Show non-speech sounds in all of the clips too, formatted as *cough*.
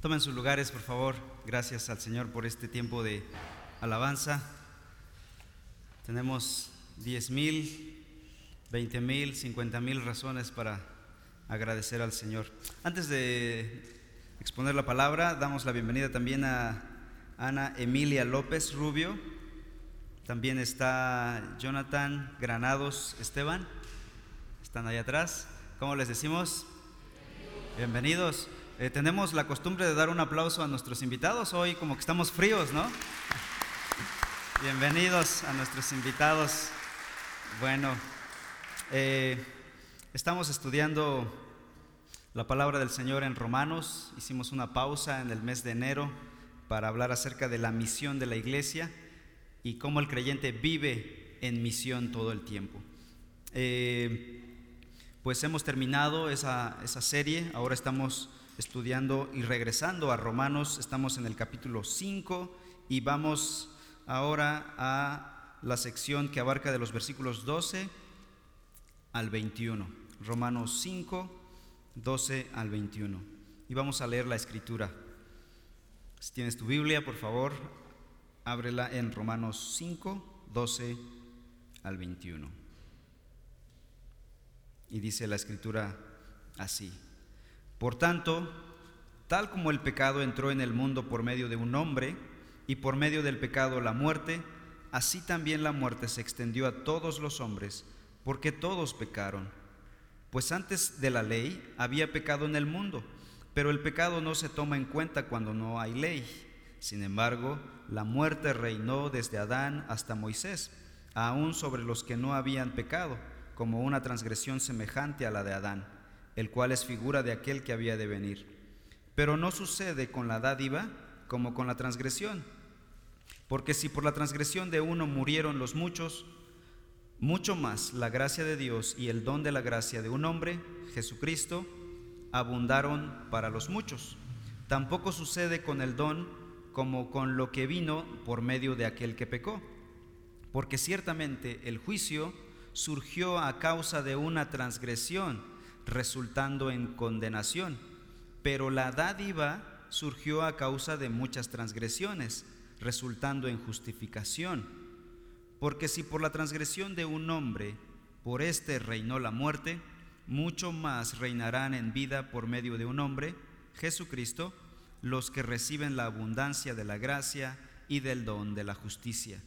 Tomen sus lugares, por favor. Gracias al Señor por este tiempo de alabanza. Tenemos 10 mil, 20 mil, 50 mil razones para agradecer al Señor. Antes de exponer la palabra, damos la bienvenida también a Ana Emilia López Rubio. También está Jonathan Granados Esteban. Están ahí atrás. ¿Cómo les decimos? Bienvenidos. Eh, tenemos la costumbre de dar un aplauso a nuestros invitados. Hoy como que estamos fríos, ¿no? Bienvenidos a nuestros invitados. Bueno, eh, estamos estudiando la palabra del Señor en Romanos. Hicimos una pausa en el mes de enero para hablar acerca de la misión de la iglesia y cómo el creyente vive en misión todo el tiempo. Eh, pues hemos terminado esa, esa serie, ahora estamos estudiando y regresando a Romanos. Estamos en el capítulo 5 y vamos ahora a la sección que abarca de los versículos 12 al 21. Romanos 5, 12 al 21. Y vamos a leer la escritura. Si tienes tu Biblia, por favor, ábrela en Romanos 5, 12 al 21. Y dice la escritura así. Por tanto, tal como el pecado entró en el mundo por medio de un hombre, y por medio del pecado la muerte, así también la muerte se extendió a todos los hombres, porque todos pecaron. Pues antes de la ley había pecado en el mundo, pero el pecado no se toma en cuenta cuando no hay ley. Sin embargo, la muerte reinó desde Adán hasta Moisés, aún sobre los que no habían pecado, como una transgresión semejante a la de Adán el cual es figura de aquel que había de venir. Pero no sucede con la dádiva como con la transgresión. Porque si por la transgresión de uno murieron los muchos, mucho más la gracia de Dios y el don de la gracia de un hombre, Jesucristo, abundaron para los muchos. Tampoco sucede con el don como con lo que vino por medio de aquel que pecó. Porque ciertamente el juicio surgió a causa de una transgresión resultando en condenación, pero la dádiva surgió a causa de muchas transgresiones, resultando en justificación. Porque si por la transgresión de un hombre, por éste reinó la muerte, mucho más reinarán en vida por medio de un hombre, Jesucristo, los que reciben la abundancia de la gracia y del don de la justicia.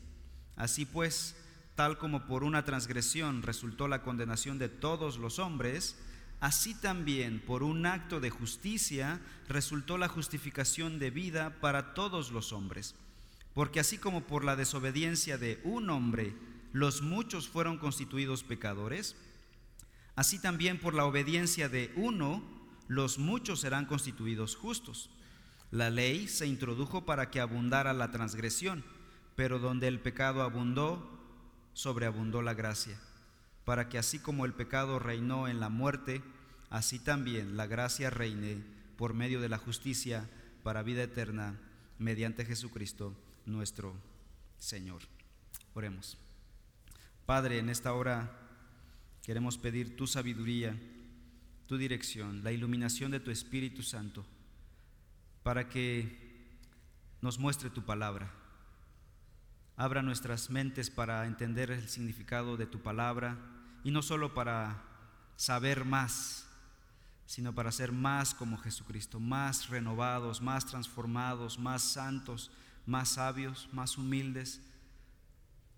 Así pues, tal como por una transgresión resultó la condenación de todos los hombres, así también por un acto de justicia resultó la justificación de vida para todos los hombres. Porque así como por la desobediencia de un hombre los muchos fueron constituidos pecadores, así también por la obediencia de uno los muchos serán constituidos justos. La ley se introdujo para que abundara la transgresión, pero donde el pecado abundó, sobreabundó la gracia para que así como el pecado reinó en la muerte, así también la gracia reine por medio de la justicia para vida eterna mediante Jesucristo nuestro Señor. Oremos. Padre, en esta hora queremos pedir tu sabiduría, tu dirección, la iluminación de tu Espíritu Santo, para que nos muestre tu palabra. Abra nuestras mentes para entender el significado de tu palabra y no solo para saber más, sino para ser más como Jesucristo, más renovados, más transformados, más santos, más sabios, más humildes,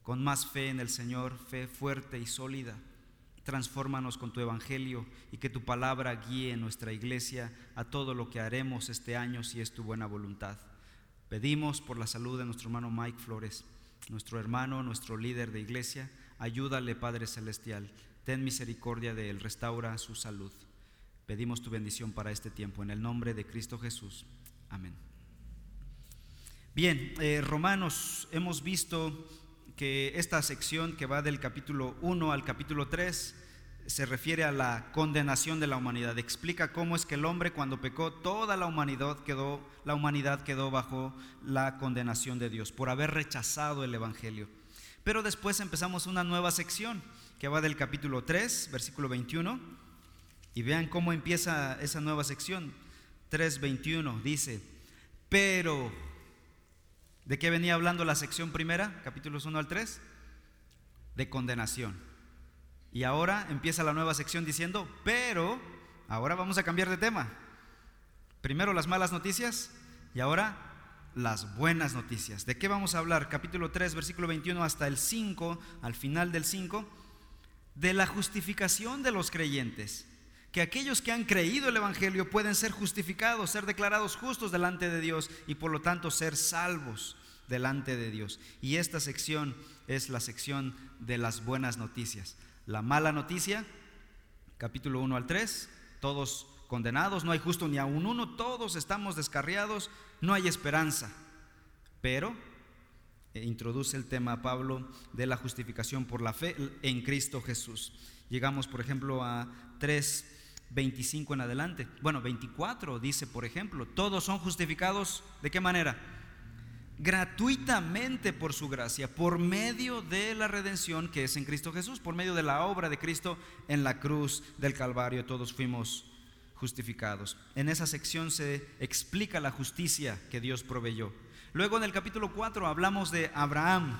con más fe en el Señor, fe fuerte y sólida. Transfórmanos con tu evangelio y que tu palabra guíe nuestra iglesia a todo lo que haremos este año si es tu buena voluntad. Pedimos por la salud de nuestro hermano Mike Flores, nuestro hermano, nuestro líder de iglesia Ayúdale, Padre Celestial. Ten misericordia de él, restaura su salud. Pedimos tu bendición para este tiempo, en el nombre de Cristo Jesús. Amén. Bien, eh, Romanos, hemos visto que esta sección que va del capítulo 1 al capítulo 3 se refiere a la condenación de la humanidad. Explica cómo es que el hombre cuando pecó, toda la humanidad quedó, la humanidad quedó bajo la condenación de Dios por haber rechazado el Evangelio. Pero después empezamos una nueva sección que va del capítulo 3, versículo 21. Y vean cómo empieza esa nueva sección. 3:21 dice, pero, ¿de qué venía hablando la sección primera, capítulos 1 al 3? De condenación. Y ahora empieza la nueva sección diciendo, pero, ahora vamos a cambiar de tema. Primero las malas noticias y ahora las buenas noticias. ¿De qué vamos a hablar? Capítulo 3, versículo 21 hasta el 5, al final del 5, de la justificación de los creyentes que aquellos que han creído el Evangelio pueden ser justificados, ser declarados justos delante de Dios y por lo tanto ser salvos delante de Dios. Y esta sección es la sección de las buenas noticias. La mala noticia, capítulo 1 al 3, todos condenados, no hay justo ni a un uno, todos estamos descarriados, no hay esperanza. Pero eh, introduce el tema Pablo de la justificación por la fe en Cristo Jesús. Llegamos, por ejemplo, a 3 25 en adelante. Bueno, 24 dice, por ejemplo, todos son justificados de qué manera? Gratuitamente por su gracia, por medio de la redención que es en Cristo Jesús, por medio de la obra de Cristo en la cruz del Calvario, todos fuimos justificados. En esa sección se explica la justicia que Dios proveyó. Luego en el capítulo 4 hablamos de Abraham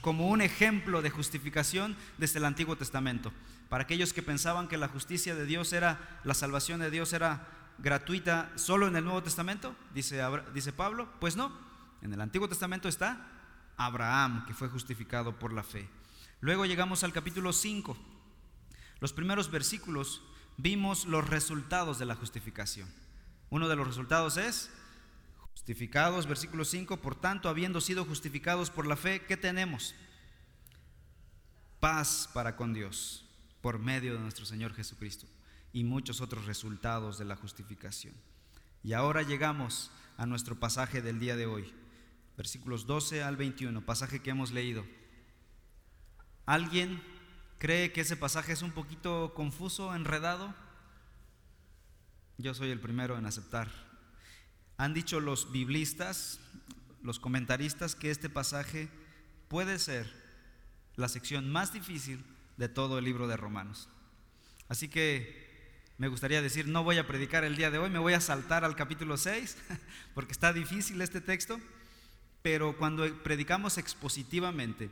como un ejemplo de justificación desde el Antiguo Testamento. Para aquellos que pensaban que la justicia de Dios era, la salvación de Dios era gratuita solo en el Nuevo Testamento, dice, dice Pablo, pues no, en el Antiguo Testamento está Abraham, que fue justificado por la fe. Luego llegamos al capítulo 5. Los primeros versículos vimos los resultados de la justificación. Uno de los resultados es, justificados, versículo 5, por tanto, habiendo sido justificados por la fe, ¿qué tenemos? Paz para con Dios por medio de nuestro Señor Jesucristo y muchos otros resultados de la justificación. Y ahora llegamos a nuestro pasaje del día de hoy, versículos 12 al 21, pasaje que hemos leído. ¿Alguien cree que ese pasaje es un poquito confuso, enredado? Yo soy el primero en aceptar. Han dicho los biblistas, los comentaristas, que este pasaje puede ser la sección más difícil de todo el libro de Romanos. Así que me gustaría decir, no voy a predicar el día de hoy, me voy a saltar al capítulo 6, *laughs* porque está difícil este texto, pero cuando predicamos expositivamente,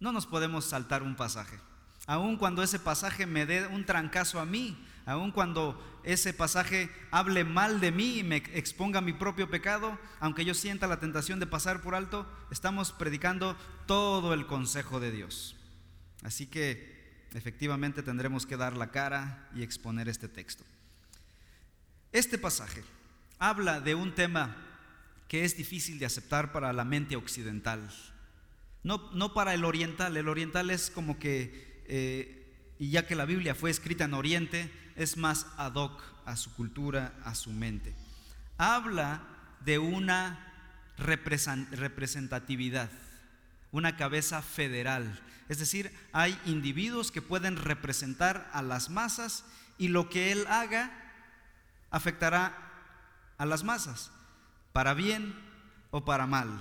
no nos podemos saltar un pasaje. Aun cuando ese pasaje me dé un trancazo a mí, aun cuando ese pasaje hable mal de mí y me exponga mi propio pecado, aunque yo sienta la tentación de pasar por alto, estamos predicando todo el consejo de Dios. Así que efectivamente tendremos que dar la cara y exponer este texto. Este pasaje habla de un tema que es difícil de aceptar para la mente occidental, no, para el oriental, el oriental es como que, eh, y ya que la Biblia fue escrita en Oriente, es más ad hoc a su cultura, a su mente. Habla de una representatividad, una cabeza federal, es decir, hay individuos que pueden representar a las masas y lo que él haga afectará a las masas, para bien o para mal.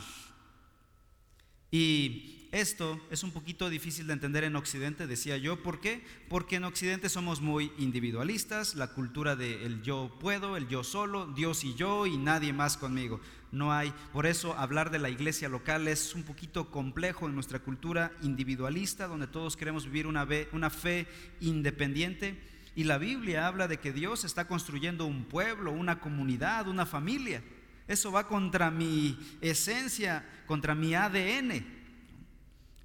Y esto es un poquito difícil de entender en Occidente, decía yo. ¿Por qué? Porque en Occidente somos muy individualistas, la cultura del yo puedo, el yo solo, Dios y yo y nadie más conmigo no hay. Por eso hablar de la iglesia local es un poquito complejo en nuestra cultura individualista, donde todos queremos vivir una, una fe independiente. Y la Biblia habla de que Dios está construyendo un pueblo, una comunidad, una familia. Eso va contra mi esencia, contra mi ADN.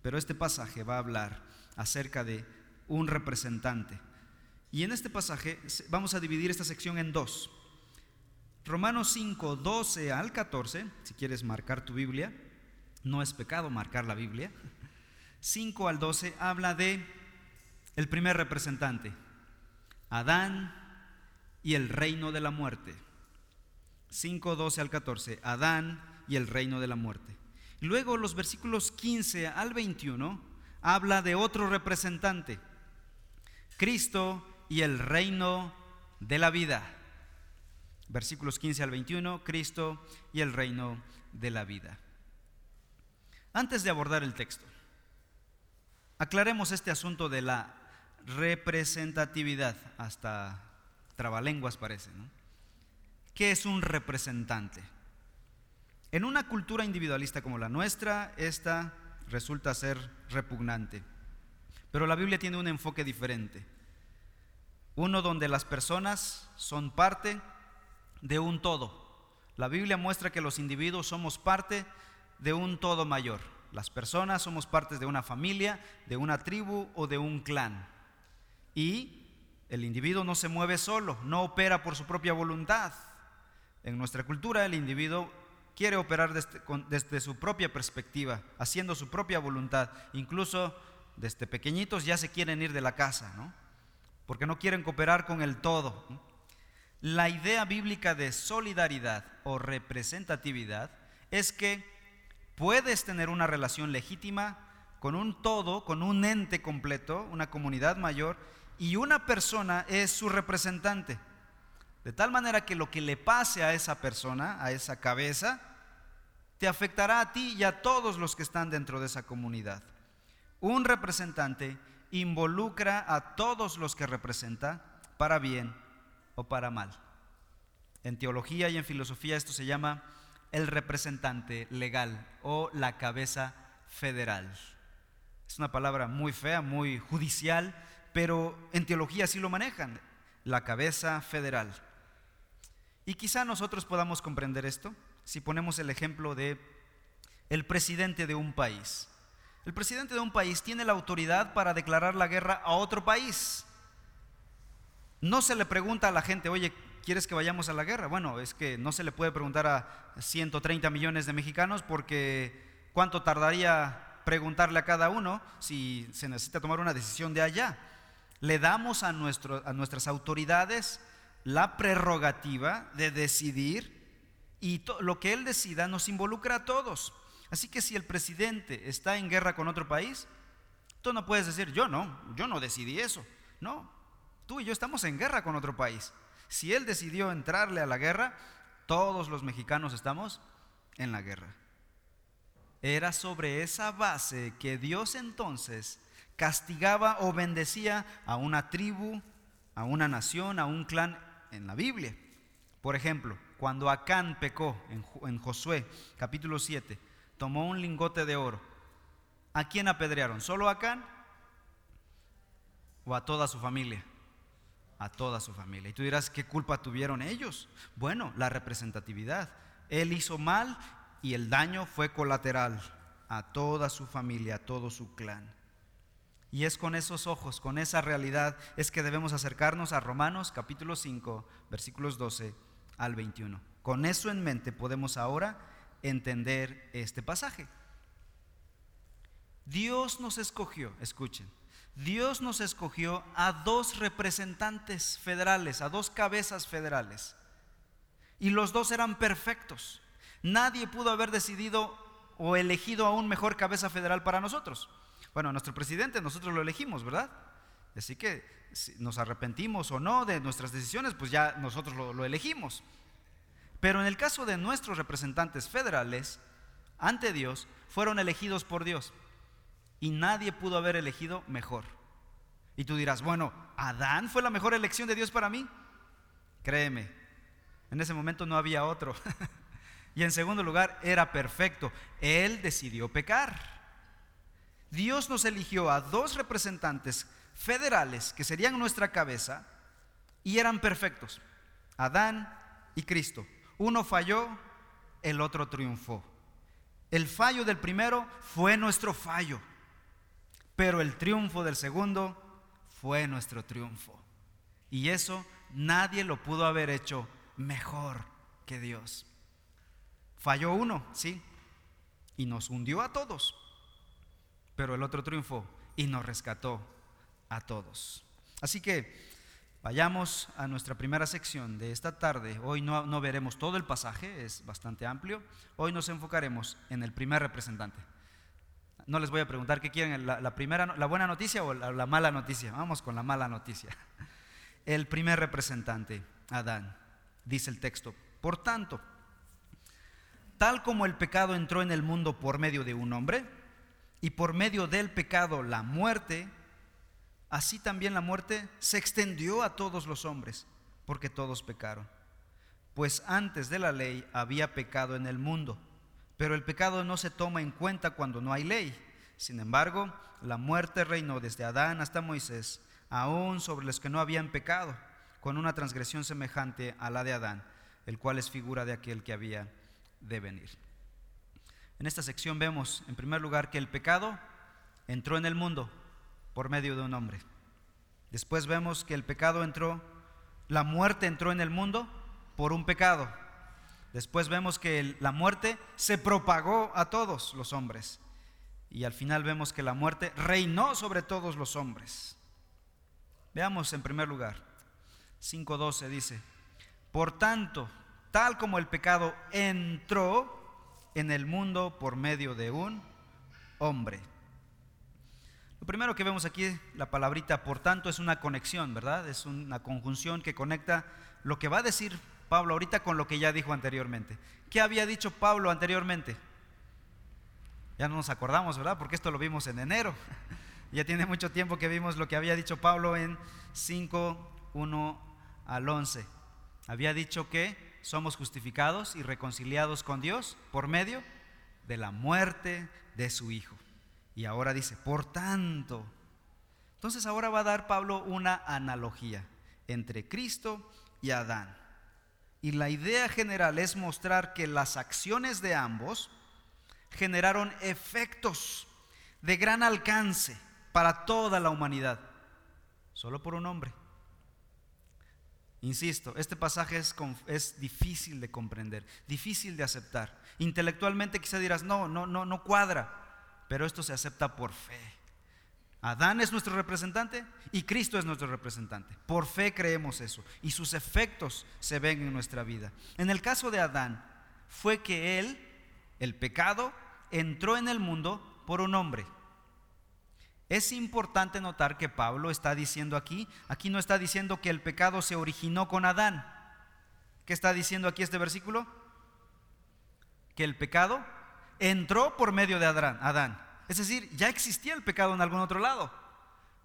Pero este pasaje va a hablar acerca de un representante. Y en este pasaje vamos a dividir esta sección en dos. Romanos 5, 12 al 14, si quieres marcar tu Biblia, no es pecado marcar la Biblia. 5 al 12 habla de el primer representante, Adán y el reino de la muerte. 5, 12 al 14, Adán y el reino de la muerte. Luego los versículos 15 al 21 habla de otro representante, Cristo y el reino de la vida versículos 15 al 21, Cristo y el reino de la vida. Antes de abordar el texto, aclaremos este asunto de la representatividad, hasta trabalenguas parece, ¿no? ¿Qué es un representante? En una cultura individualista como la nuestra, esta resulta ser repugnante. Pero la Biblia tiene un enfoque diferente. Uno donde las personas son parte de un todo. La Biblia muestra que los individuos somos parte de un todo mayor. Las personas somos parte de una familia, de una tribu o de un clan. Y el individuo no se mueve solo, no opera por su propia voluntad. En nuestra cultura el individuo quiere operar desde, su propia perspectiva, haciendo su propia voluntad. Incluso desde pequeñitos ya se quieren ir de la casa, ¿no? Porque no quieren cooperar con el todo. La idea bíblica de solidaridad o representatividad es que puedes tener una relación legítima con un todo, con un ente completo, una comunidad mayor, y una persona es su representante. De tal manera que lo que le pase a esa persona, a esa cabeza, te afectará a ti y a todos los que están dentro de esa comunidad. Un representante involucra a todos los que representa para bien o para mal. En teología y en filosofía esto se llama el representante legal o la cabeza federal. Es una palabra muy fea, muy judicial, pero en teología sí lo manejan, la cabeza federal. Y quizá nosotros podamos comprender esto si ponemos el ejemplo de el presidente de un país. El presidente de un país tiene la autoridad para declarar la guerra a otro país. No se le pregunta a la gente, oye, ¿quieres que vayamos a la guerra? Bueno, es que no se le puede preguntar a 130 millones de mexicanos porque ¿cuánto tardaría preguntarle a cada uno si se necesita tomar una decisión de allá? Le damos a, a nuestras autoridades la prerrogativa de decidir y lo que él decida nos involucra a todos. Así que si el presidente está en guerra con otro país, tú no puedes decir, yo no, yo no decidí eso. No, tú y yo estamos en guerra con otro país. Si él decidió entrarle a la guerra, todos los mexicanos estamos en la guerra. Era sobre esa base que Dios entonces castigaba o bendecía a una tribu, a una nación, a un clan en la Biblia. Por ejemplo, cuando Acán pecó en, Josué capítulo 7, tomó un lingote de oro. ¿A quién apedrearon? ¿Solo a Acán? ¿O a toda su familia? A toda su familia. Y tú dirás, ¿qué culpa tuvieron ellos? Bueno, la representatividad. Él hizo mal y el daño fue colateral a toda su familia, a todo su clan. Y es con esos ojos, con esa realidad, es que debemos acercarnos a Romanos capítulo 5, versículos 12 al 21. Con eso en mente podemos ahora entender este pasaje. Dios nos escogió, escuchen, Dios nos escogió a dos representantes federales, a dos cabezas federales. Y los dos eran perfectos. Nadie pudo haber decidido o elegido a un mejor cabeza federal para nosotros. Bueno, nuestro presidente nosotros lo elegimos, ¿verdad? Así que si nos arrepentimos o no de nuestras decisiones, pues ya nosotros lo, lo elegimos. Pero en el caso de nuestros representantes federales, ante Dios, fueron elegidos por Dios. Y nadie pudo haber elegido mejor. Y tú dirás, bueno, ¿Adán fue la mejor elección de Dios para mí? Créeme, en ese momento no había otro. *laughs* y en segundo lugar, era perfecto. Él decidió pecar. Dios nos eligió a dos representantes federales que serían nuestra cabeza y eran perfectos, Adán y Cristo. Uno falló, el otro triunfó. El fallo del primero fue nuestro fallo, pero el triunfo del segundo fue nuestro triunfo. Y eso nadie lo pudo haber hecho mejor que Dios. Falló uno, sí, y nos hundió a todos pero el otro triunfó y nos rescató a todos. Así que vayamos a nuestra primera sección de esta tarde. Hoy no, veremos todo el pasaje, es bastante amplio. Hoy nos enfocaremos en el primer representante. No les voy a preguntar qué quieren, la, primera, la buena noticia o la mala noticia. Vamos con la mala noticia. El primer representante, Adán, dice el texto. Por tanto, tal como el pecado entró en el mundo por medio de un hombre, y por medio del pecado la muerte, así también la muerte se extendió a todos los hombres, porque todos pecaron. pues antes de la ley había pecado en el mundo, pero el pecado no se toma en cuenta cuando no hay ley. Sin embargo, la muerte reinó desde Adán hasta Moisés, aún sobre los que no habían pecado, con una transgresión semejante a la de Adán, el cual es figura de aquel que había de venir. En esta sección vemos, en primer lugar, que el pecado entró en el mundo por medio de un hombre. Después vemos que el pecado entró, la muerte entró en el mundo por un pecado. Después vemos que la muerte se propagó a todos los hombres. Y al final vemos que la muerte reinó sobre todos los hombres. Veamos en primer lugar, 5.12 dice, por tanto, tal como el pecado entró en el mundo por medio de un hombre. Lo primero que vemos aquí, la palabrita por tanto, es una conexión, ¿verdad? Es una conjunción que conecta lo que va a decir Pablo ahorita con lo que ya dijo anteriormente. ¿Qué había dicho Pablo anteriormente? Ya no nos acordamos, ¿verdad? Porque esto lo vimos en enero. *laughs* ya tiene mucho tiempo que vimos lo que había dicho Pablo en 5, 1 al 11. Había dicho que somos justificados y reconciliados con Dios por medio de la muerte de su Hijo. Y ahora dice, por tanto. Entonces ahora va a dar Pablo una analogía entre Cristo y Adán. Y la idea general es mostrar que las acciones de ambos generaron efectos de gran alcance para toda la humanidad, solo por un hombre. Insisto, este pasaje es, es, difícil de comprender, difícil de aceptar. Intelectualmente quizá dirás, no, no, no, no cuadra, pero esto se acepta por fe. Adán es nuestro representante y Cristo es nuestro representante. Por fe creemos eso y sus efectos se ven en nuestra vida. En el caso de Adán, fue que él, el pecado, entró en el mundo por un hombre. Es importante notar que Pablo está diciendo aquí, aquí no está diciendo que el pecado se originó con Adán. ¿Qué está diciendo aquí este versículo? Que el pecado entró por medio de Adán. Es decir, ya existía el pecado en algún otro lado.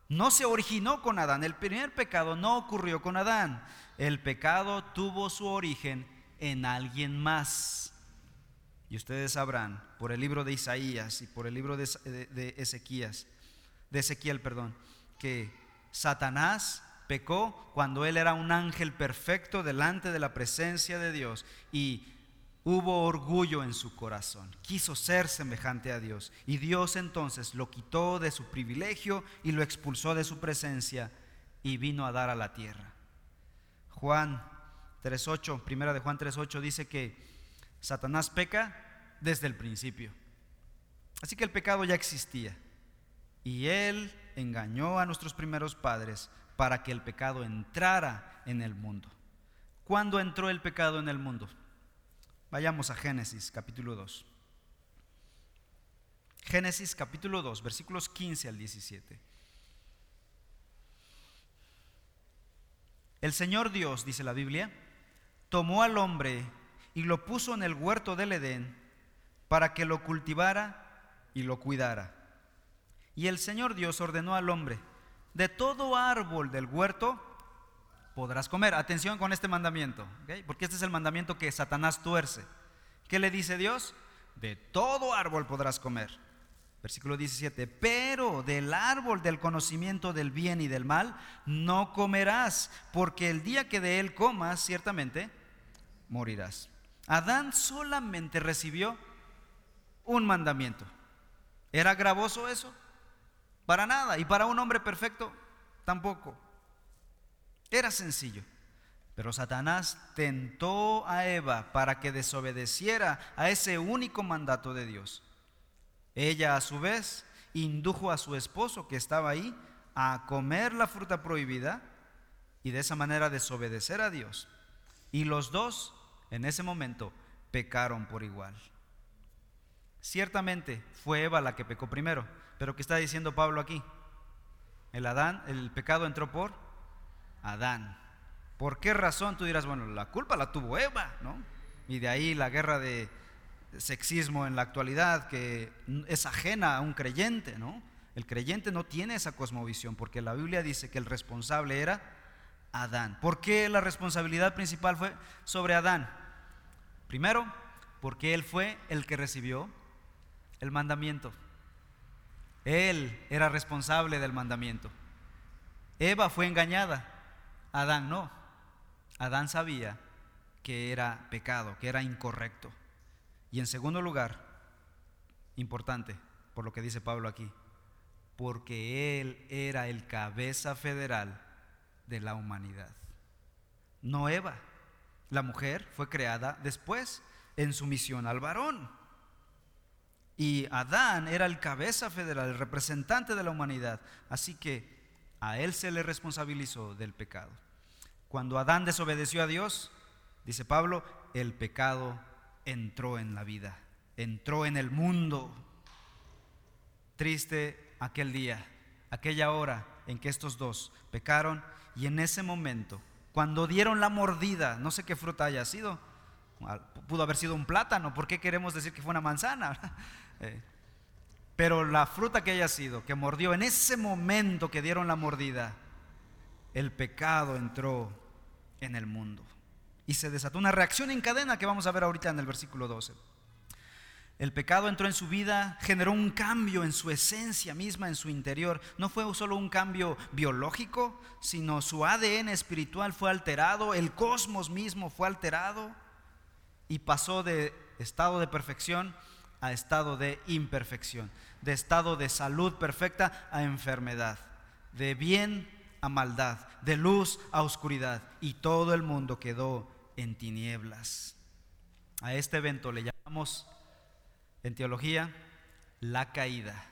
No se originó con Adán. El primer pecado no ocurrió con Adán. El pecado tuvo su origen en alguien más. Y ustedes sabrán por el libro de Isaías y por el libro de, de Ezequías de Ezequiel, perdón, que Satanás pecó cuando él era un ángel perfecto delante de la presencia de Dios y hubo orgullo en su corazón, quiso ser semejante a Dios y Dios entonces lo quitó de su privilegio y lo expulsó de su presencia y vino a dar a la tierra. Juan 3.8, primera de Juan 3.8 dice que Satanás peca desde el principio. Así que el pecado ya existía. Y Él engañó a nuestros primeros padres para que el pecado entrara en el mundo. ¿Cuándo entró el pecado en el mundo? Vayamos a Génesis capítulo 2. Génesis capítulo 2, versículos 15 al 17. El Señor Dios, dice la Biblia, tomó al hombre y lo puso en el huerto del Edén para que lo cultivara y lo cuidara. Y el Señor Dios ordenó al hombre, de todo árbol del huerto podrás comer. Atención con este mandamiento, porque este es el mandamiento que Satanás tuerce. ¿Qué le dice Dios? De todo árbol podrás comer. Versículo 17, pero del árbol del conocimiento del bien y del mal no comerás, porque el día que de él comas, ciertamente morirás. Adán solamente recibió un mandamiento. ¿Era gravoso eso? Para nada. Y para un hombre perfecto, tampoco. Era sencillo. Pero Satanás tentó a Eva para que desobedeciera a ese único mandato de Dios. Ella a su vez indujo a su esposo que estaba ahí a comer la fruta prohibida y de esa manera desobedecer a Dios. Y los dos en ese momento pecaron por igual. Ciertamente fue Eva la que pecó primero, pero ¿qué está diciendo Pablo aquí? El Adán, el pecado entró por Adán. ¿Por qué razón? Tú dirás, bueno, la culpa la tuvo Eva, ¿no? Y de ahí la guerra de sexismo en la actualidad que es ajena a un creyente, ¿no? El creyente no tiene esa cosmovisión porque la Biblia dice que el responsable era Adán. ¿Por qué la responsabilidad principal fue sobre Adán? Primero, porque él fue el que recibió el mandamiento. Él era responsable del mandamiento. Eva fue engañada, Adán no. Adán sabía que era pecado, que era incorrecto. Y en segundo lugar, importante, por lo que dice Pablo aquí, porque él era el cabeza federal de la humanidad. No Eva. La mujer fue creada después en sumisión al varón. Y Adán era el cabeza federal, el representante de la humanidad. Así que a él se le responsabilizó del pecado. Cuando Adán desobedeció a Dios, dice Pablo, el pecado entró en la vida, entró en el mundo. Triste aquel día, aquella hora en que estos dos pecaron y en ese momento, cuando dieron la mordida, no sé qué fruta haya sido, pudo haber sido un plátano, ¿por qué queremos decir que fue una manzana? *laughs* Eh, pero la fruta que haya sido, que mordió, en ese momento que dieron la mordida, el pecado entró en el mundo. Y se desató una reacción en cadena que vamos a ver ahorita en el versículo 12. El pecado entró en su vida, generó un cambio en su esencia misma, en su interior. No fue solo un cambio biológico, sino su ADN espiritual fue alterado, el cosmos mismo fue alterado y pasó de estado de perfección a estado de imperfección, de estado de salud perfecta a enfermedad, de bien a maldad, de luz a oscuridad, y todo el mundo quedó en tinieblas. A este evento le llamamos en teología la caída.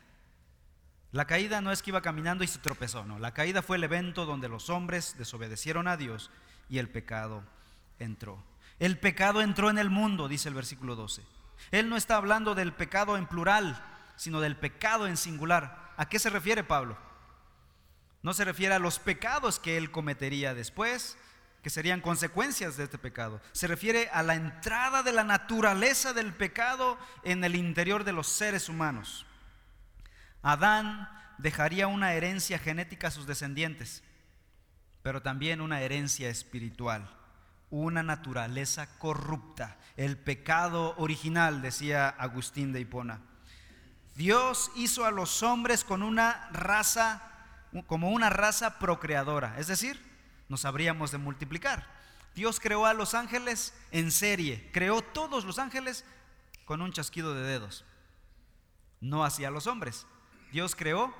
La caída no es que iba caminando y se tropezó, no. La caída fue el evento donde los hombres desobedecieron a Dios y el pecado entró. El pecado entró en el mundo, dice el versículo 12. Él no está hablando del pecado en plural, sino del pecado en singular. ¿A qué se refiere Pablo? No se refiere a los pecados que él cometería después, que serían consecuencias de este pecado. Se refiere a la entrada de la naturaleza del pecado en el interior de los seres humanos. Adán dejaría una herencia genética a sus descendientes, pero también una herencia espiritual una naturaleza corrupta, el pecado original, decía Agustín de Hipona. Dios hizo a los hombres con una raza, como una raza procreadora, es decir, nos habríamos de multiplicar. Dios creó a los ángeles en serie, creó todos los ángeles con un chasquido de dedos. No hacía a los hombres. Dios creó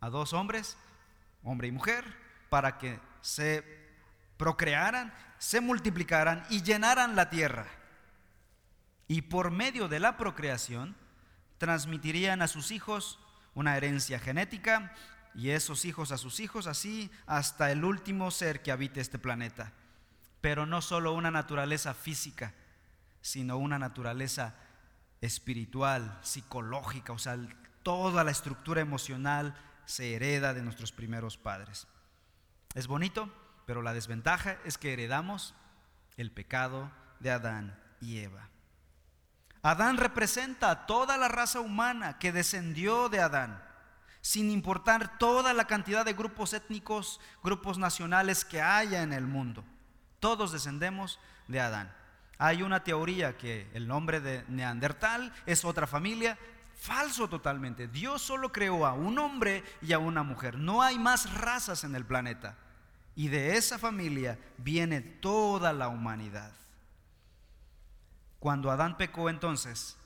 a dos hombres, hombre y mujer, para que se procrearan, se multiplicaran y llenaran la tierra. Y por medio de la procreación transmitirían a sus hijos una herencia genética y esos hijos a sus hijos, así hasta el último ser que habite este planeta. Pero no solo una naturaleza física, sino una naturaleza espiritual, psicológica, o sea, toda la estructura emocional se hereda de nuestros primeros padres. ¿Es bonito? Pero la desventaja es que heredamos el pecado de Adán y Eva. Adán representa a toda la raza humana que descendió de Adán, sin importar toda la cantidad de grupos étnicos, grupos nacionales que haya en el mundo. Todos descendemos de Adán. Hay una teoría que el nombre de Neandertal es otra familia. Falso totalmente. Dios solo creó a un hombre y a una mujer. No hay más razas en el planeta. Y de esa familia viene toda la humanidad. Cuando Adán pecó entonces,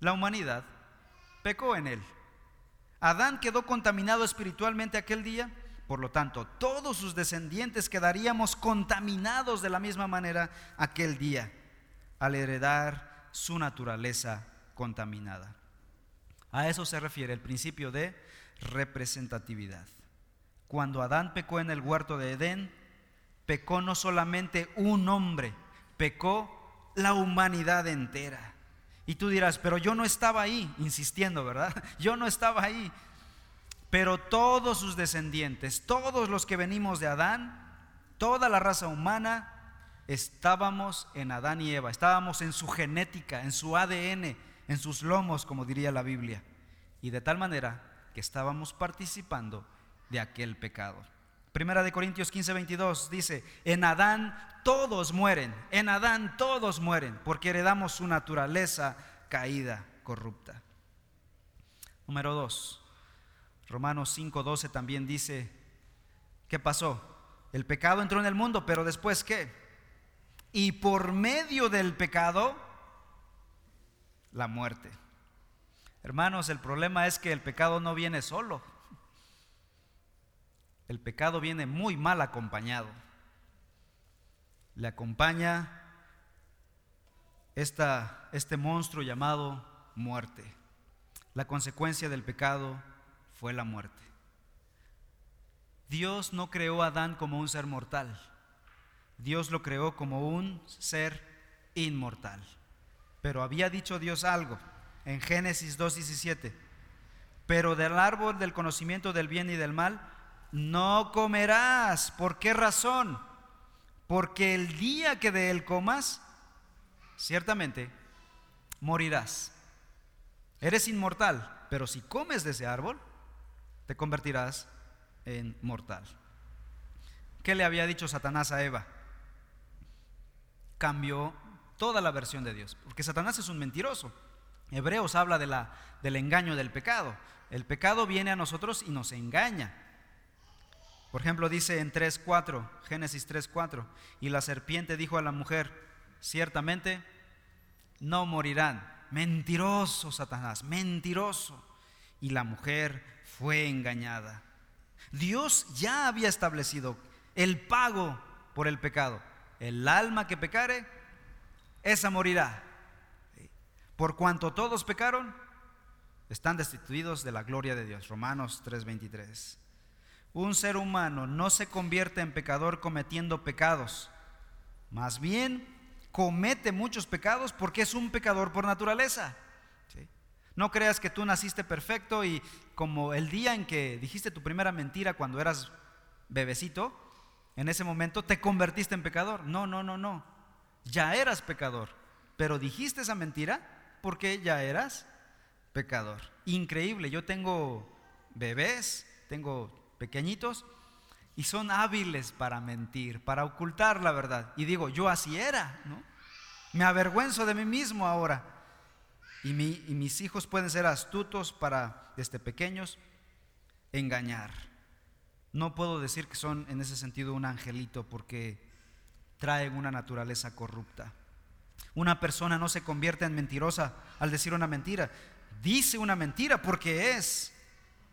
la humanidad pecó en él. Adán quedó contaminado espiritualmente aquel día, por lo tanto, todos sus descendientes quedaríamos contaminados de la misma manera aquel día, al heredar su naturaleza contaminada. A eso se refiere el principio de representatividad. Cuando Adán pecó en el huerto de Edén, pecó no solamente un hombre, pecó la humanidad entera. Y tú dirás, pero yo no estaba ahí, insistiendo, ¿verdad? *laughs* Yo no estaba ahí. Pero todos sus descendientes, todos los que venimos de Adán, toda la raza humana, estábamos en Adán y Eva, estábamos en su genética, en su ADN, en sus lomos, como diría la Biblia. Y de tal manera que estábamos participando de aquel pecado. Primera de Corintios 15, 22 dice, en Adán todos mueren, en Adán todos mueren, porque heredamos su naturaleza caída, corrupta. Número 2, Romanos 5, 12 también dice, ¿qué pasó? El pecado entró en el mundo, pero después ¿qué? Y por medio del pecado, la muerte. Hermanos, el problema es que el pecado no viene solo. El pecado viene muy mal acompañado. Le acompaña esta, este monstruo llamado muerte. La consecuencia del pecado fue la muerte. Dios no creó a Adán como un ser mortal. Dios lo creó como un ser inmortal. Pero había dicho Dios algo en Génesis 2.17. Pero del árbol del conocimiento del bien y del mal no comerás. ¿Por qué razón? Porque el día que de él comas, ciertamente morirás. Eres inmortal, pero si comes de ese árbol, te convertirás en mortal. ¿Qué le había dicho Satanás a Eva? Cambió toda la versión de Dios, porque Satanás es un mentiroso. Hebreos habla de la, del engaño del pecado. El pecado viene a nosotros y nos engaña. Por ejemplo, dice en 3.4, Génesis 3.4, y la serpiente dijo a la mujer, ciertamente no morirán. Mentiroso Satanás, mentiroso. Y la mujer fue engañada. Dios ya había establecido el pago por el pecado. El alma que pecare, esa morirá. Por cuanto todos pecaron, están destituidos de la gloria de Dios. Romanos 3:23. Un ser humano no se convierte en pecador cometiendo pecados. Más bien, comete muchos pecados porque es un pecador por naturaleza. No creas que tú naciste perfecto y como el día en que dijiste tu primera mentira cuando eras bebecito, en ese momento te convertiste en pecador. No, no, no, no. Ya eras pecador, pero dijiste esa mentira porque ya eras pecador. Increíble, yo tengo bebés, tengo pequeñitos y son hábiles para mentir, para ocultar la verdad. Y digo, yo así era, ¿no? Me avergüenzo de mí mismo ahora. Y, mis hijos pueden ser astutos para, desde pequeños, engañar. No puedo decir que son en ese sentido un angelito porque traen una naturaleza corrupta. Una persona no se convierte en mentirosa al decir una mentira. Dice una mentira porque es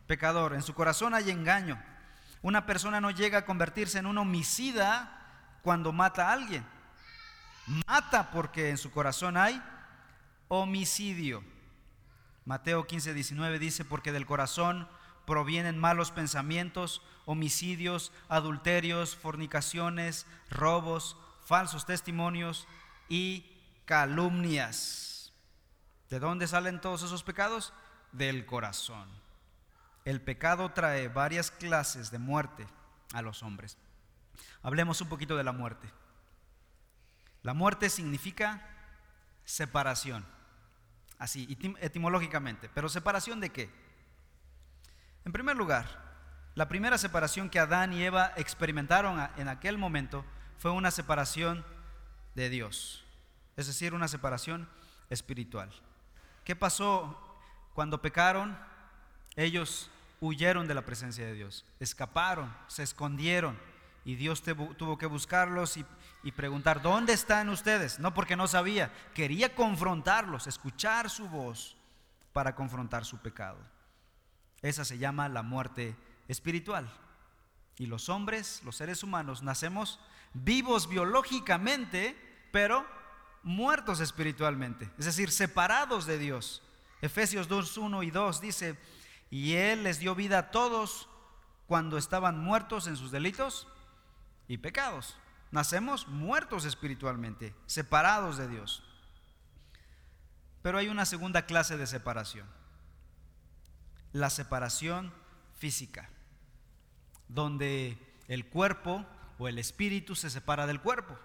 pecador. En su corazón hay engaño. Una persona no llega a convertirse en un homicida cuando mata a alguien. Mata porque en su corazón hay homicidio. Mateo 15, 19 dice, porque del corazón provienen malos pensamientos, homicidios, adulterios, fornicaciones, robos, falsos testimonios y calumnias. ¿De dónde salen todos esos pecados? Del corazón. El pecado trae varias clases de muerte a los hombres. Hablemos un poquito de la muerte. La muerte significa separación así, etimológicamente. Pero separación de qué? En primer lugar, la primera separación que Adán y Eva experimentaron en aquel momento fue una separación de Dios, es decir, una separación espiritual. ¿Qué pasó cuando pecaron? Ellos huyeron de la presencia de Dios, escaparon, se escondieron y Dios tuvo que buscarlos y, y, preguntar, ¿dónde están ustedes? No porque no sabía, quería confrontarlos, escuchar su voz para confrontar su pecado. Esa se llama la muerte espiritual. Y los hombres, los seres humanos, nacemos vivos biológicamente, pero muertos espiritualmente, es decir, separados de Dios. Efesios 2, 1 y 2 dice, y Él les dio vida a todos cuando estaban muertos en sus delitos y pecados. Nacemos muertos espiritualmente, separados de Dios. Pero hay una segunda clase de separación, la separación física, donde el cuerpo o el espíritu se separa del cuerpo.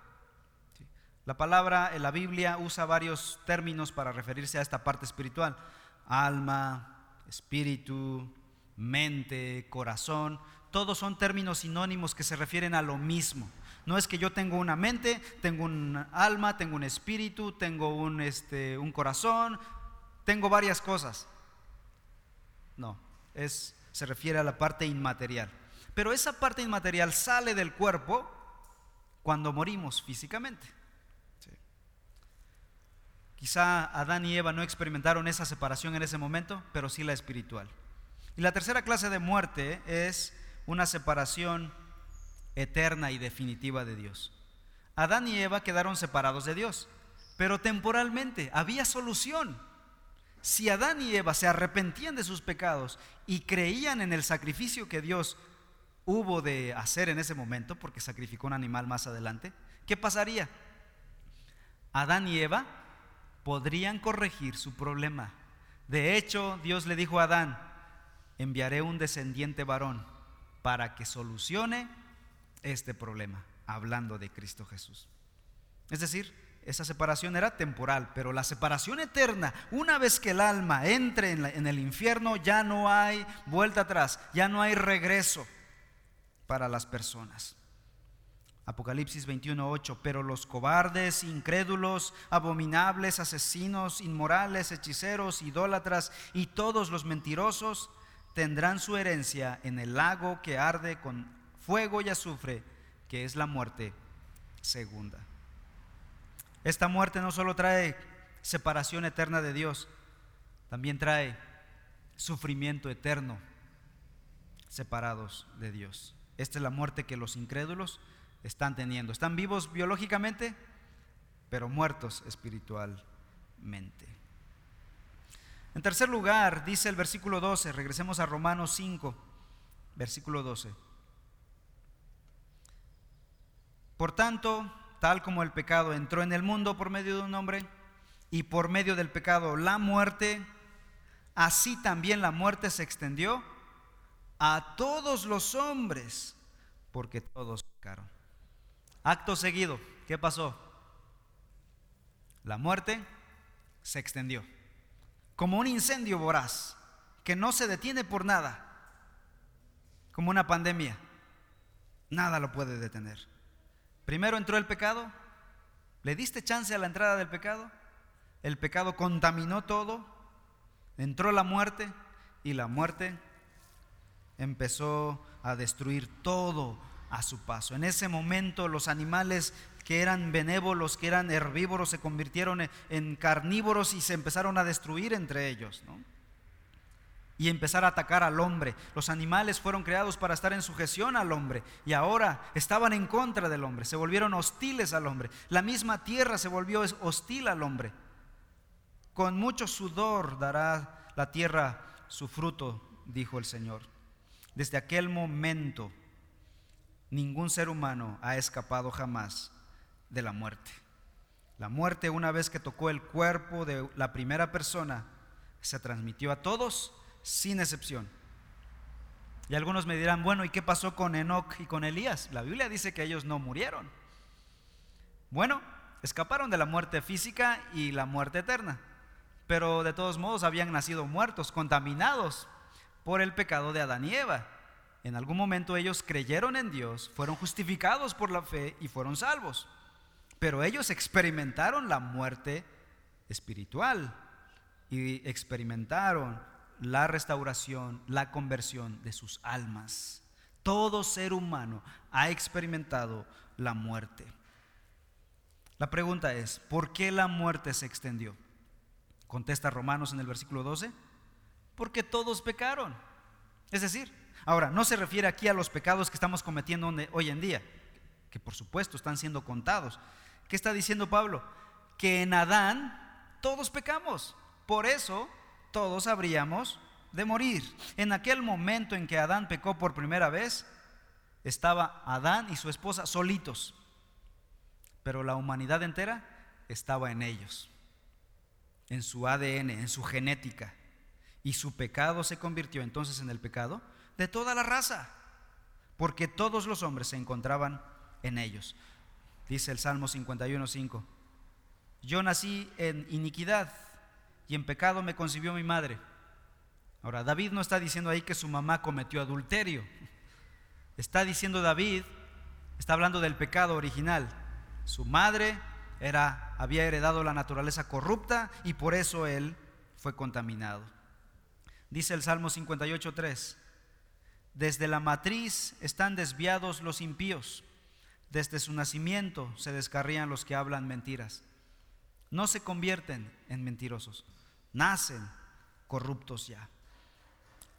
La palabra en la Biblia usa varios términos para referirse a esta parte espiritual. Alma, espíritu, mente, corazón todos son términos sinónimos que se refieren a lo mismo. No es que yo tengo una mente, tengo un alma, tengo un espíritu, tengo un, este, un corazón, tengo varias cosas. No, es, se refiere a la parte inmaterial. Pero esa parte inmaterial sale del cuerpo cuando morimos físicamente. Quizá Adán y Eva no experimentaron esa separación en ese momento, pero sí la espiritual. Y la tercera clase de muerte es una separación eterna y definitiva de Dios. Adán y Eva quedaron separados de Dios, pero temporalmente había solución. Si Adán y Eva se arrepentían de sus pecados y creían en el sacrificio que Dios hubo de hacer en ese momento, porque sacrificó un animal más adelante, ¿qué pasaría? Adán y Eva podrían corregir su problema. De hecho, Dios le dijo a Adán, enviaré un descendiente varón para que solucione este problema, hablando de Cristo Jesús. Es decir, esa separación era temporal, pero la separación eterna, una vez que el alma entre en, el infierno, ya no hay vuelta atrás, ya no hay regreso para las personas. Apocalipsis 21:8, pero los cobardes, incrédulos, abominables, asesinos, inmorales, hechiceros, idólatras y todos los mentirosos tendrán su herencia en el lago que arde con fuego y azufre, que es la muerte segunda. Esta muerte no solo trae separación eterna de Dios, también trae sufrimiento eterno separados de Dios. Esta es la muerte que los incrédulos están teniendo. Están vivos biológicamente, pero muertos espiritualmente. En tercer lugar, dice el versículo 12, regresemos a Romanos 5, versículo 12. Por tanto, tal como el pecado entró en el mundo por medio de un hombre, y por medio del pecado la muerte, así también la muerte se extendió a todos los hombres, porque todos pecaron. Acto seguido, ¿qué pasó? La muerte se extendió, como un incendio voraz, que no se detiene por nada, como una pandemia. Nada lo puede detener. Primero entró el pecado, le diste chance a la entrada del pecado, el pecado contaminó todo, entró la muerte y la muerte empezó a destruir todo a su paso. En ese momento los animales que eran benévolos, que eran herbívoros, se convirtieron en carnívoros y se empezaron a destruir entre ellos. ¿no? y empezar a atacar al hombre. Los animales fueron creados para estar en sujeción al hombre y ahora estaban en contra del hombre, se volvieron hostiles al hombre. La misma tierra se volvió hostil al hombre. Con mucho sudor dará la tierra su fruto, dijo el Señor. Desde aquel momento, ningún ser humano ha escapado jamás de la muerte. La muerte, una vez que tocó el cuerpo de la primera persona, se transmitió a todos sin excepción. Y algunos me dirán, bueno, ¿y qué pasó con Enoch y con Elías? La Biblia dice que ellos no murieron. Bueno, escaparon de la muerte física y la muerte eterna, pero de todos modos habían nacido muertos, contaminados por el pecado de Adán y Eva. En algún momento ellos creyeron en Dios, fueron justificados por la fe y fueron salvos. Pero ellos experimentaron la muerte espiritual y experimentaron la restauración, la conversión de sus almas. Todo ser humano ha experimentado la muerte. La pregunta es, ¿por qué la muerte se extendió? Contesta Romanos en el versículo 12, porque todos pecaron. Es decir, ahora, no se refiere aquí a los pecados que estamos cometiendo hoy en día, que por supuesto están siendo contados. ¿Qué está diciendo Pablo? Que en Adán todos pecamos. Por eso todos habríamos de morir. En aquel momento en que Adán pecó por primera vez, estaba Adán y su esposa solitos, pero la humanidad entera estaba en ellos, en su ADN, en su genética, y su pecado se convirtió entonces en el pecado de toda la raza, porque todos los hombres se encontraban en ellos. Dice el Salmo 51.5, yo nací en iniquidad y en pecado me concibió mi madre. Ahora, David no está diciendo ahí que su mamá cometió adulterio. Está diciendo David, está hablando del pecado original. Su madre era, había heredado la naturaleza corrupta y por eso él fue contaminado. Dice el Salmo 58.3, desde la matriz están desviados los impíos, desde su nacimiento se descarrían los que hablan mentiras. No se convierten en mentirosos, nacen corruptos ya.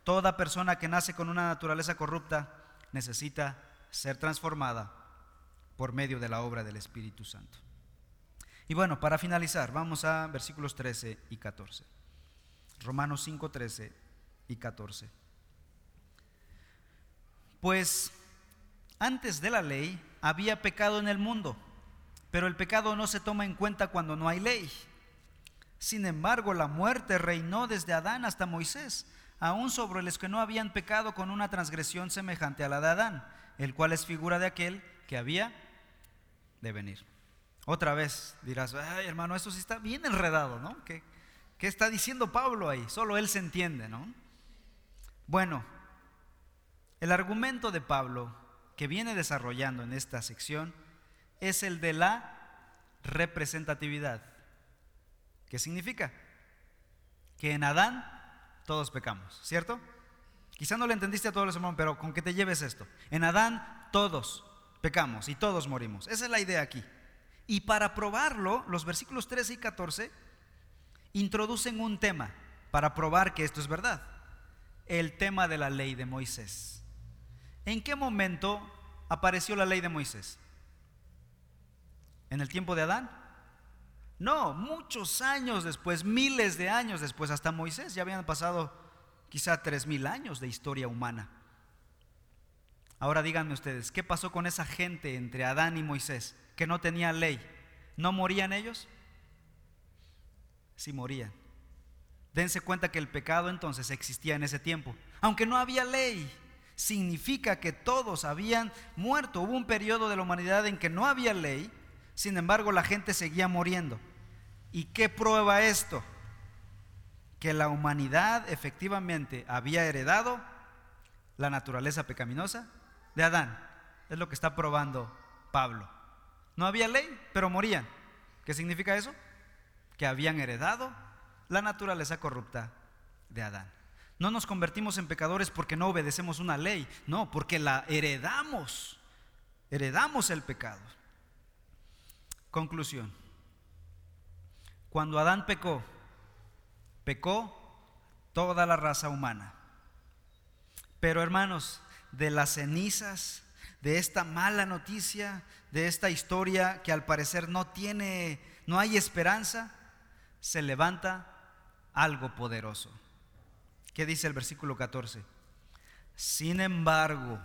Toda persona que nace con una naturaleza corrupta necesita ser transformada por medio de la obra del Espíritu Santo. Y bueno, para finalizar, vamos a versículos 13 y 14. Romanos 5, 13 y 14. Pues antes de la ley había pecado en el mundo, pero el pecado no se toma en cuenta cuando no hay ley. Sin embargo, la muerte reinó desde Adán hasta Moisés, aún sobre los que no habían pecado con una transgresión semejante a la de Adán, el cual es figura de aquel que había de venir. Otra vez dirás, hermano, esto sí está bien enredado, ¿no? ¿Qué, ¿Qué está diciendo Pablo ahí? Solo él se entiende, ¿no? Bueno, el argumento de Pablo que viene desarrollando en esta sección es el de la representatividad. ¿Qué significa? Que en Adán todos pecamos, ¿cierto? Quizá no le entendiste a todos los hermanos, pero con que te lleves esto. En Adán todos pecamos y todos morimos. Esa es la idea aquí. Y para probarlo, los versículos 13 y 14 introducen un tema para probar que esto es verdad. El tema de la ley de Moisés. ¿En qué momento apareció la ley de Moisés? ¿En el tiempo de Adán? No, muchos años después, miles de años después, hasta Moisés ya habían pasado quizá tres mil años de historia humana. Ahora díganme ustedes, ¿qué pasó con esa gente entre Adán y Moisés que no tenía ley? ¿No morían ellos? Sí morían. Dense cuenta que el pecado entonces existía en ese tiempo, aunque no había ley significa que todos habían muerto. Hubo un periodo de la humanidad en que no había ley, sin embargo la gente seguía muriendo. ¿Y qué prueba esto? Que la humanidad efectivamente había heredado la naturaleza pecaminosa de Adán. Es lo que está probando Pablo. No había ley, pero morían. ¿Qué significa eso? Que habían heredado la naturaleza corrupta de Adán. No nos convertimos en pecadores porque no obedecemos una ley, no, porque la heredamos. Heredamos el pecado. Conclusión. Cuando Adán pecó, pecó toda la raza humana. Pero hermanos, de las cenizas, de esta mala noticia, de esta historia que al parecer no tiene, no hay esperanza, se levanta algo poderoso. ¿Qué dice el versículo 14? Sin embargo,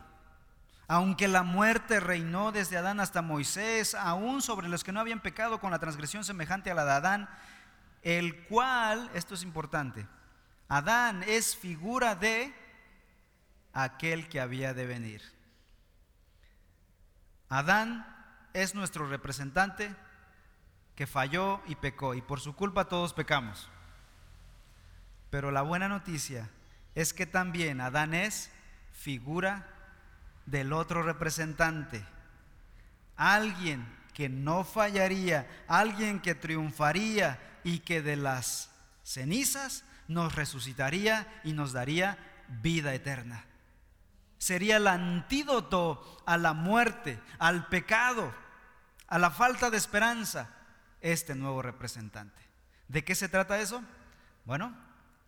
aunque la muerte reinó desde Adán hasta Moisés, aún sobre los que no habían pecado con la transgresión semejante a la de Adán, el cual, esto es importante, Adán es figura de aquel que había de venir. Adán es nuestro representante que falló y pecó, y por su culpa todos pecamos. Pero la buena noticia es que también Adán es figura del otro representante. Alguien que no fallaría, alguien que triunfaría y que de las cenizas nos resucitaría y nos daría vida eterna. Sería el antídoto a la muerte, al pecado, a la falta de esperanza, este nuevo representante. ¿De qué se trata eso? Bueno,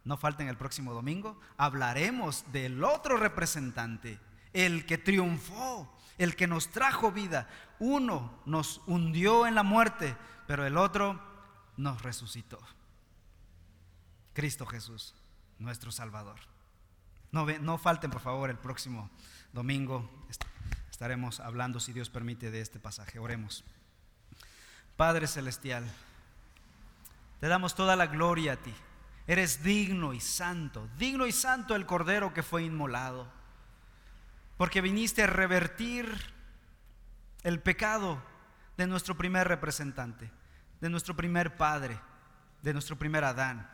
no falten el próximo domingo, hablaremos del otro representante, el que triunfó, el que nos trajo vida. Uno nos hundió en la muerte, pero el otro nos resucitó. Cristo Jesús, nuestro Salvador. No, no falten, por favor, el próximo domingo. Estaremos hablando, si Dios permite, de este pasaje. Oremos. Padre Celestial, te damos toda la gloria a ti. Eres digno y santo, digno y santo el Cordero que fue inmolado, porque viniste a revertir el pecado de nuestro primer representante, de nuestro primer padre, de nuestro primer Adán.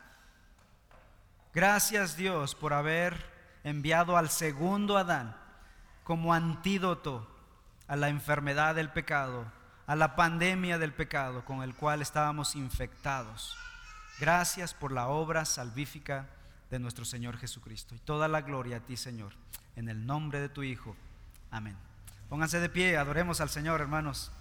Gracias Dios por haber enviado al segundo Adán como antídoto a la enfermedad del pecado, a la pandemia del pecado con el cual estábamos infectados. Gracias por la obra salvífica de nuestro Señor Jesucristo. Y toda la gloria a ti, Señor, en el nombre de tu Hijo. Amén. Pónganse de pie, adoremos al Señor, hermanos.